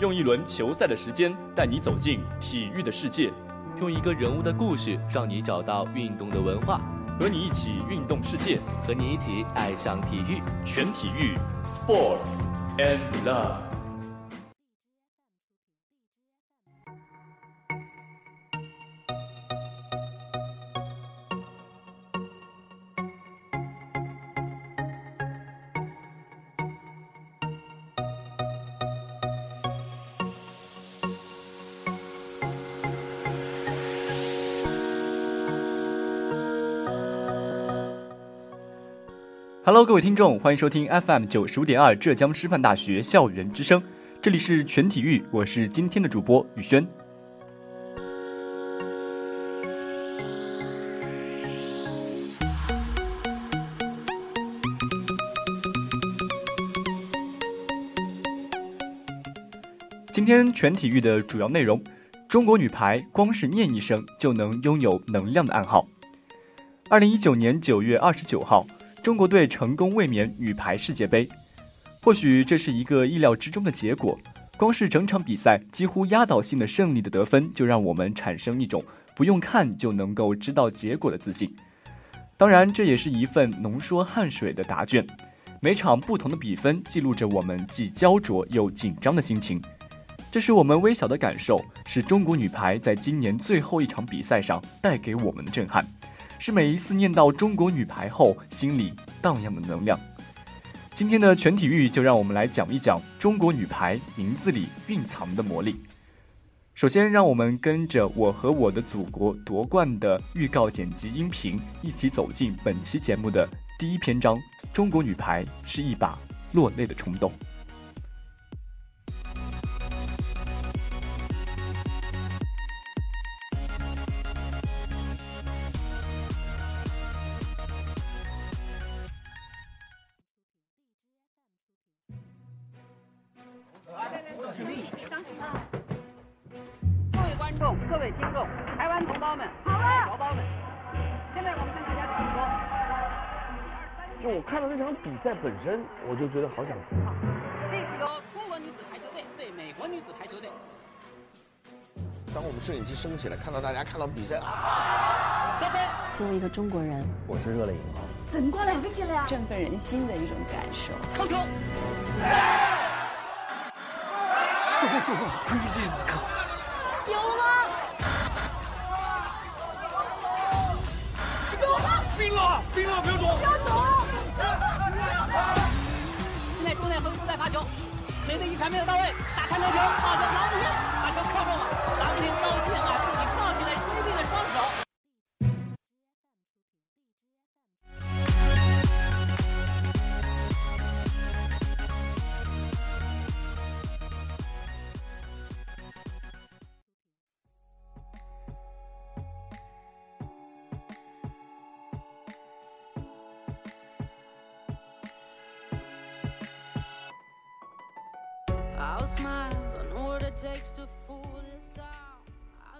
用一轮球赛的时间带你走进体育的世界，用一个人物的故事让你找到运动的文化，和你一起运动世界，和你一起爱上体育，全体育，Sports and Love。Hello，各位听众，欢迎收听 FM 九十五点二浙江师范大学校园之声，这里是全体育，我是今天的主播宇轩。今天全体育的主要内容：中国女排光是念一声就能拥有能量的暗号。二零一九年九月二十九号。中国队成功卫冕女排世界杯，或许这是一个意料之中的结果。光是整场比赛几乎压倒性的胜利的得分，就让我们产生一种不用看就能够知道结果的自信。当然，这也是一份浓缩汗水的答卷。每场不同的比分，记录着我们既焦灼又紧张的心情。这是我们微小的感受，是中国女排在今年最后一场比赛上带给我们的震撼。是每一次念到中国女排后心里荡漾的能量。今天的全体育就让我们来讲一讲中国女排名字里蕴藏的魔力。首先，让我们跟着我和我的祖国夺冠的预告剪辑音频，一起走进本期节目的第一篇章：中国女排是一把落泪的冲动。在我们跟大家讲说，就我看到那场比赛本身我就觉得好想哭。这是由中国女子排球队对美国女子排球队。当我们摄影机升起来，看到大家看到比赛，作为一个中国人，我是热泪盈眶。怎么过两个进了呀？振奋人心的一种感受。扣球。有了吗？冰了，冰了，不要躲！不要躲！发球，雷的一传没有到位，打开门球，好球，郎平把球扣中了，郎平高兴啊，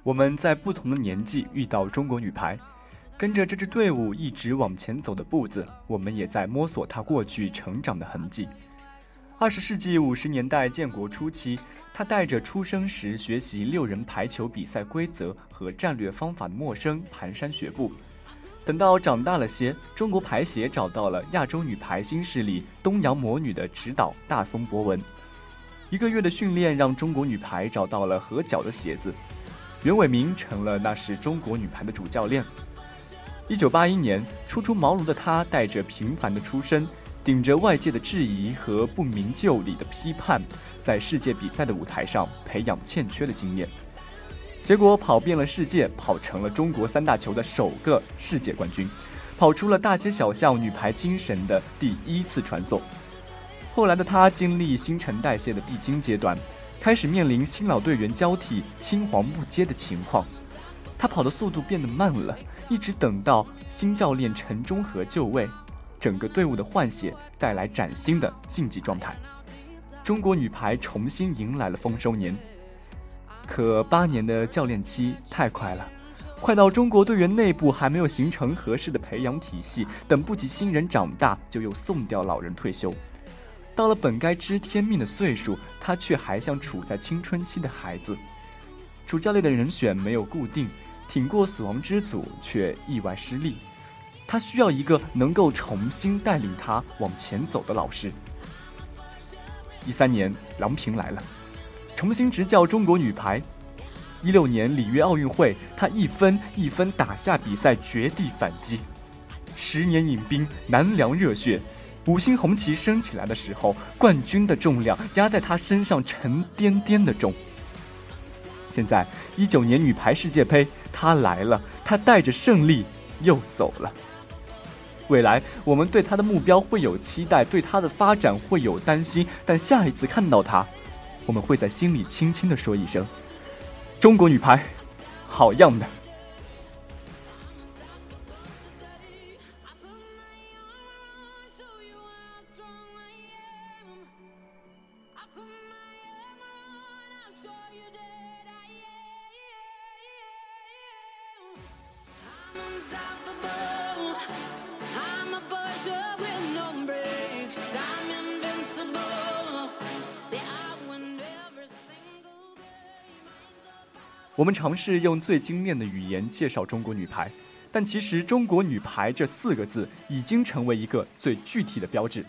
我们在不同的年纪遇到中国女排，跟着这支队伍一直往前走的步子，我们也在摸索她过去成长的痕迹。二十世纪五十年代建国初期，她带着出生时学习六人排球比赛规则和战略方法的陌生蹒跚学步。等到长大了些，中国排协找到了亚洲女排新势力东洋魔女的指导大松博文。一个月的训练让中国女排找到了合脚的鞋子，袁伟民成了那时中国女排的主教练。一九八一年，初出茅庐的他带着平凡的出身，顶着外界的质疑和不明就里的批判，在世界比赛的舞台上培养欠缺的经验，结果跑遍了世界，跑成了中国三大球的首个世界冠军，跑出了大街小巷女排精神的第一次传送。后来的他经历新陈代谢的必经阶段，开始面临新老队员交替、青黄不接的情况。他跑的速度变得慢了，一直等到新教练陈忠和就位，整个队伍的换血带来崭新的竞技状态，中国女排重新迎来了丰收年。可八年的教练期太快了，快到中国队员内部还没有形成合适的培养体系，等不及新人长大，就又送掉老人退休。到了本该知天命的岁数，他却还像处在青春期的孩子。主教练的人选没有固定，挺过死亡之组却意外失利。他需要一个能够重新带领他往前走的老师。一三年，郎平来了，重新执教中国女排。一六年里约奥运会，他一分一分打下比赛，绝地反击。十年饮冰，难凉热血。五星红旗升起来的时候，冠军的重量压在他身上，沉甸甸的重。现在一九年女排世界杯，他来了，他带着胜利又走了。未来我们对他的目标会有期待，对他的发展会有担心，但下一次看到他，我们会在心里轻轻的说一声。中国女排，好样的！我们尝试用最精炼的语言介绍中国女排，但其实“中国女排”这四个字已经成为一个最具体的标志。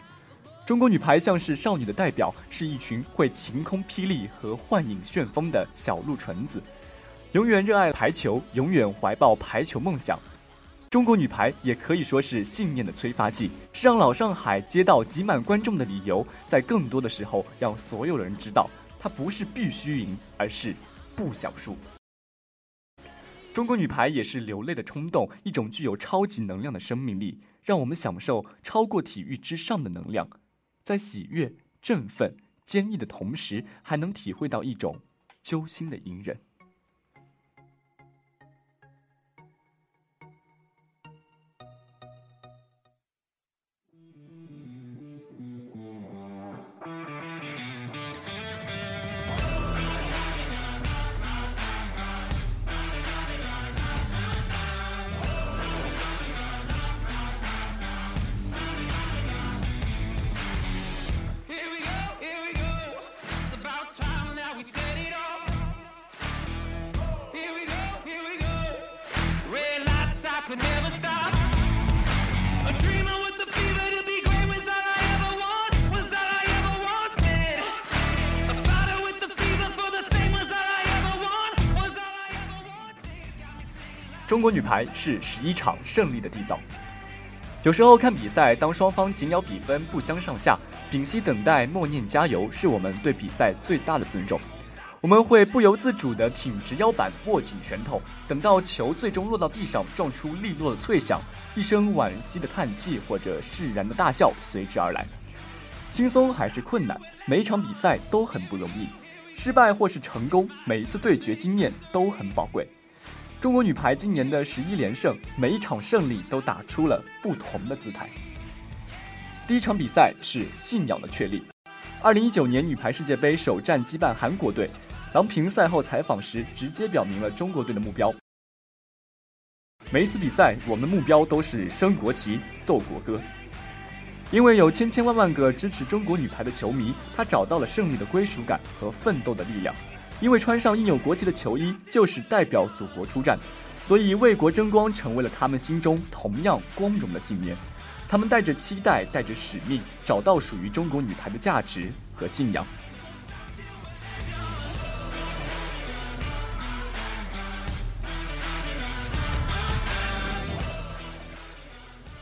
中国女排像是少女的代表，是一群会晴空霹雳和幻影旋风的小鹿纯子，永远热爱排球，永远怀抱排球梦想。中国女排也可以说是信念的催发剂，是让老上海街道挤满观众的理由。在更多的时候，让所有人知道，她不是必须赢，而是不想输。中国女排也是流泪的冲动，一种具有超级能量的生命力，让我们享受超过体育之上的能量，在喜悦、振奋、坚毅的同时，还能体会到一种揪心的隐忍。中国女排是十一场胜利的缔造。有时候看比赛，当双方紧咬比分不相上下，屏息等待，默念加油，是我们对比赛最大的尊重。我们会不由自主地挺直腰板，握紧拳头，等到球最终落到地上，撞出利落的脆响，一声惋惜的叹气或者释然的大笑随之而来。轻松还是困难，每一场比赛都很不容易，失败或是成功，每一次对决经验都很宝贵。中国女排今年的十一连胜，每一场胜利都打出了不同的姿态。第一场比赛是信仰的确立。二零一九年女排世界杯首战击败韩国队，郎平赛后采访时直接表明了中国队的目标。每一次比赛，我们的目标都是升国旗、奏国歌。因为有千千万万个支持中国女排的球迷，她找到了胜利的归属感和奋斗的力量。因为穿上印有国旗的球衣就是代表祖国出战，所以为国争光成为了他们心中同样光荣的信念。他们带着期待，带着使命，找到属于中国女排的价值和信仰。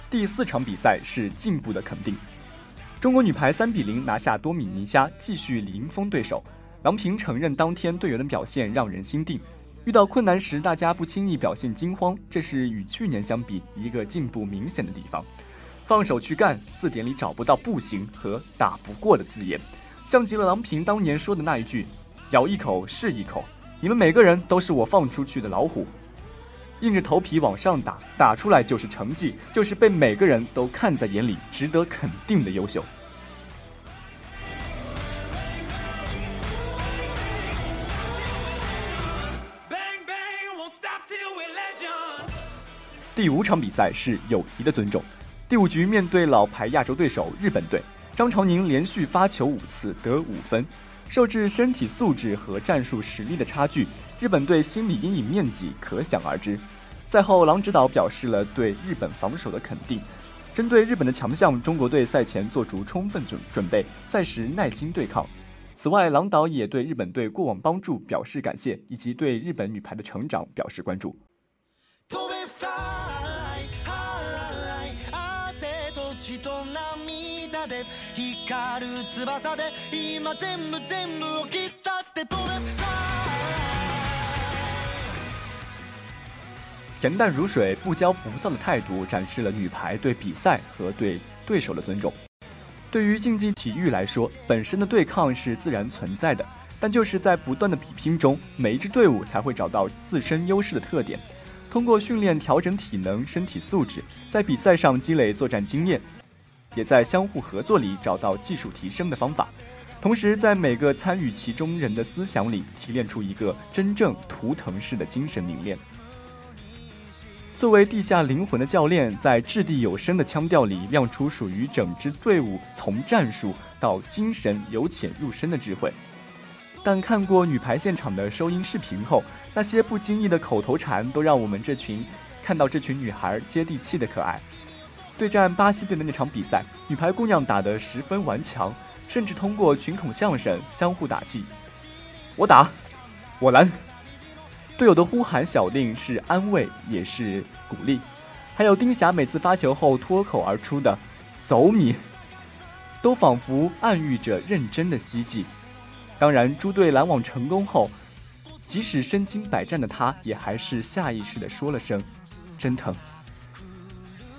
第四场比赛是进步的肯定，中国女排三比零拿下多米尼加，继续零封对手。郎平承认，当天队员的表现让人心定。遇到困难时，大家不轻易表现惊慌，这是与去年相比一个进步明显的地方。放手去干，字典里找不到不行和打不过的字眼，像极了郎平当年说的那一句：“咬一口是一口，你们每个人都是我放出去的老虎，硬着头皮往上打，打出来就是成绩，就是被每个人都看在眼里，值得肯定的优秀。”第五场比赛是友谊的尊重。第五局面对老牌亚洲对手日本队，张常宁连续发球五次得五分。受制身体素质和战术实力的差距，日本队心理阴影面积可想而知。赛后，郎指导表示了对日本防守的肯定。针对日本的强项，中国队赛前做足充分准准备，赛时耐心对抗。此外，郎导也对日本队过往帮助表示感谢，以及对日本女排的成长表示关注。恬淡如水、不骄不躁的态度，展示了女排对比赛和对对手的尊重。对于竞技体育来说，本身的对抗是自然存在的，但就是在不断的比拼中，每一支队伍才会找到自身优势的特点，通过训练调整体能、身体素质，在比赛上积累作战经验，也在相互合作里找到技术提升的方法，同时在每个参与其中人的思想里提炼出一个真正图腾式的精神凝练。作为地下灵魂的教练，在掷地有声的腔调里亮出属于整支队伍从战术到精神由浅入深的智慧。但看过女排现场的收音视频后，那些不经意的口头禅都让我们这群看到这群女孩接地气的可爱。对战巴西队的那场比赛，女排姑娘打得十分顽强，甚至通过群口相声相互打气：“我打，我拦。”队友的呼喊小令是安慰，也是鼓励，还有丁霞每次发球后脱口而出的“走你”，都仿佛暗喻着认真的希冀。当然，朱队拦网成功后，即使身经百战的他，也还是下意识地说了声“真疼”。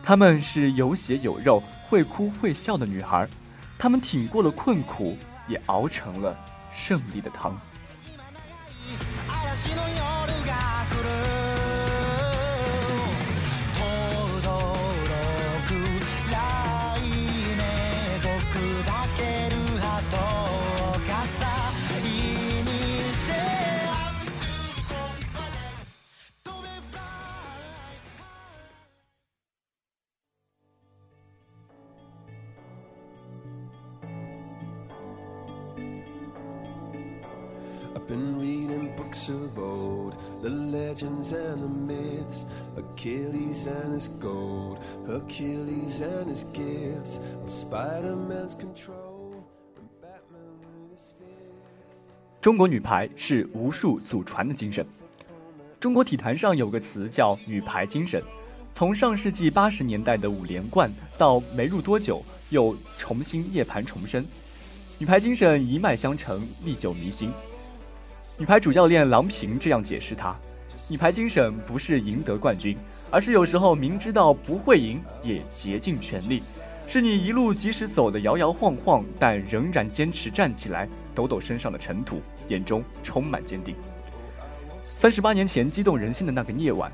她们是有血有肉、会哭会笑的女孩，她们挺过了困苦，也熬成了胜利的汤。中国女排是无数祖传的精神。中国体坛上有个词叫“女排精神”，从上世纪八十年代的五连冠到没入多久又重新涅槃重生，女排精神一脉相承，历久弥新。女排主教练郎平这样解释她：“女排精神不是赢得冠军，而是有时候明知道不会赢也竭尽全力，是你一路即使走得摇摇晃晃，但仍然坚持站起来，抖抖身上的尘土，眼中充满坚定。”三十八年前激动人心的那个夜晚，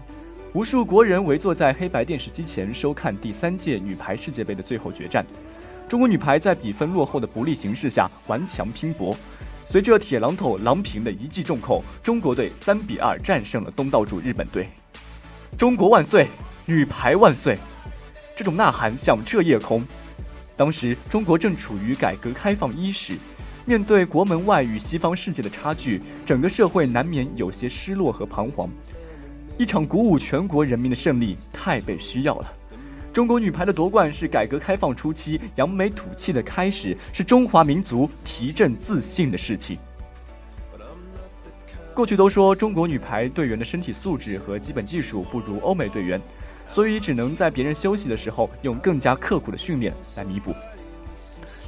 无数国人围坐在黑白电视机前收看第三届女排世界杯的最后决战。中国女排在比分落后的不利形势下顽强拼搏。随着铁榔头郎平的一记重扣，中国队三比二战胜了东道主日本队。中国万岁，女排万岁！这种呐喊响彻夜空。当时中国正处于改革开放伊始，面对国门外与西方世界的差距，整个社会难免有些失落和彷徨。一场鼓舞全国人民的胜利，太被需要了。中国女排的夺冠是改革开放初期扬眉吐气的开始，是中华民族提振自信的事情。过去都说中国女排队员的身体素质和基本技术不如欧美队员，所以只能在别人休息的时候用更加刻苦的训练来弥补。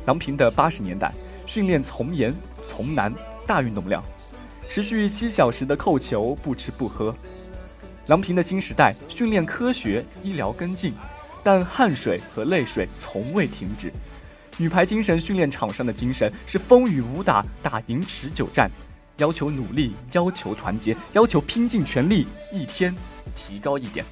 郎平的八十年代训练从严从难，大运动量，持续七小时的扣球，不吃不喝。郎平的新时代训练科学，医疗跟进。但汗水和泪水从未停止。女排精神训练场上的精神是风雨无打，打赢持久战，要求努力，要求团结，要求拼尽全力，一天提高一点。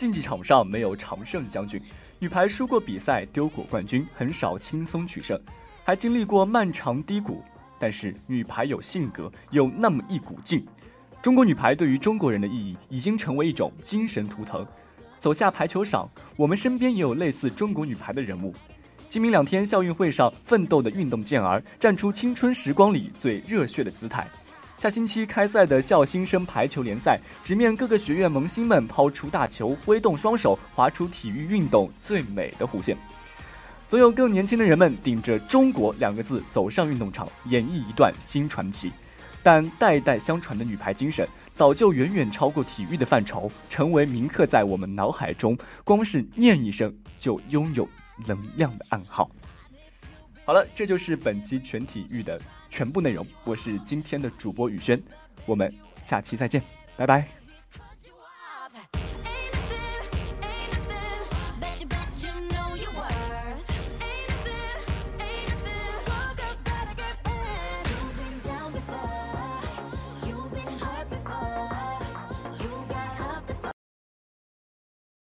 竞技场上没有常胜将军，女排输过比赛，丢过冠军，很少轻松取胜，还经历过漫长低谷。但是女排有性格，有那么一股劲。中国女排对于中国人的意义已经成为一种精神图腾。走下排球场，我们身边也有类似中国女排的人物。今明两天校运会上奋斗的运动健儿，站出青春时光里最热血的姿态。下星期开赛的校新生排球联赛，直面各个学院萌新们抛出大球，挥动双手，划出体育运动最美的弧线。总有更年轻的人们顶着“中国”两个字走上运动场，演绎一段新传奇。但代代相传的女排精神，早就远远超过体育的范畴，成为铭刻在我们脑海中，光是念一声就拥有能量的暗号。好了，这就是本期全体育的全部内容。我是今天的主播宇轩，我们下期再见，拜拜。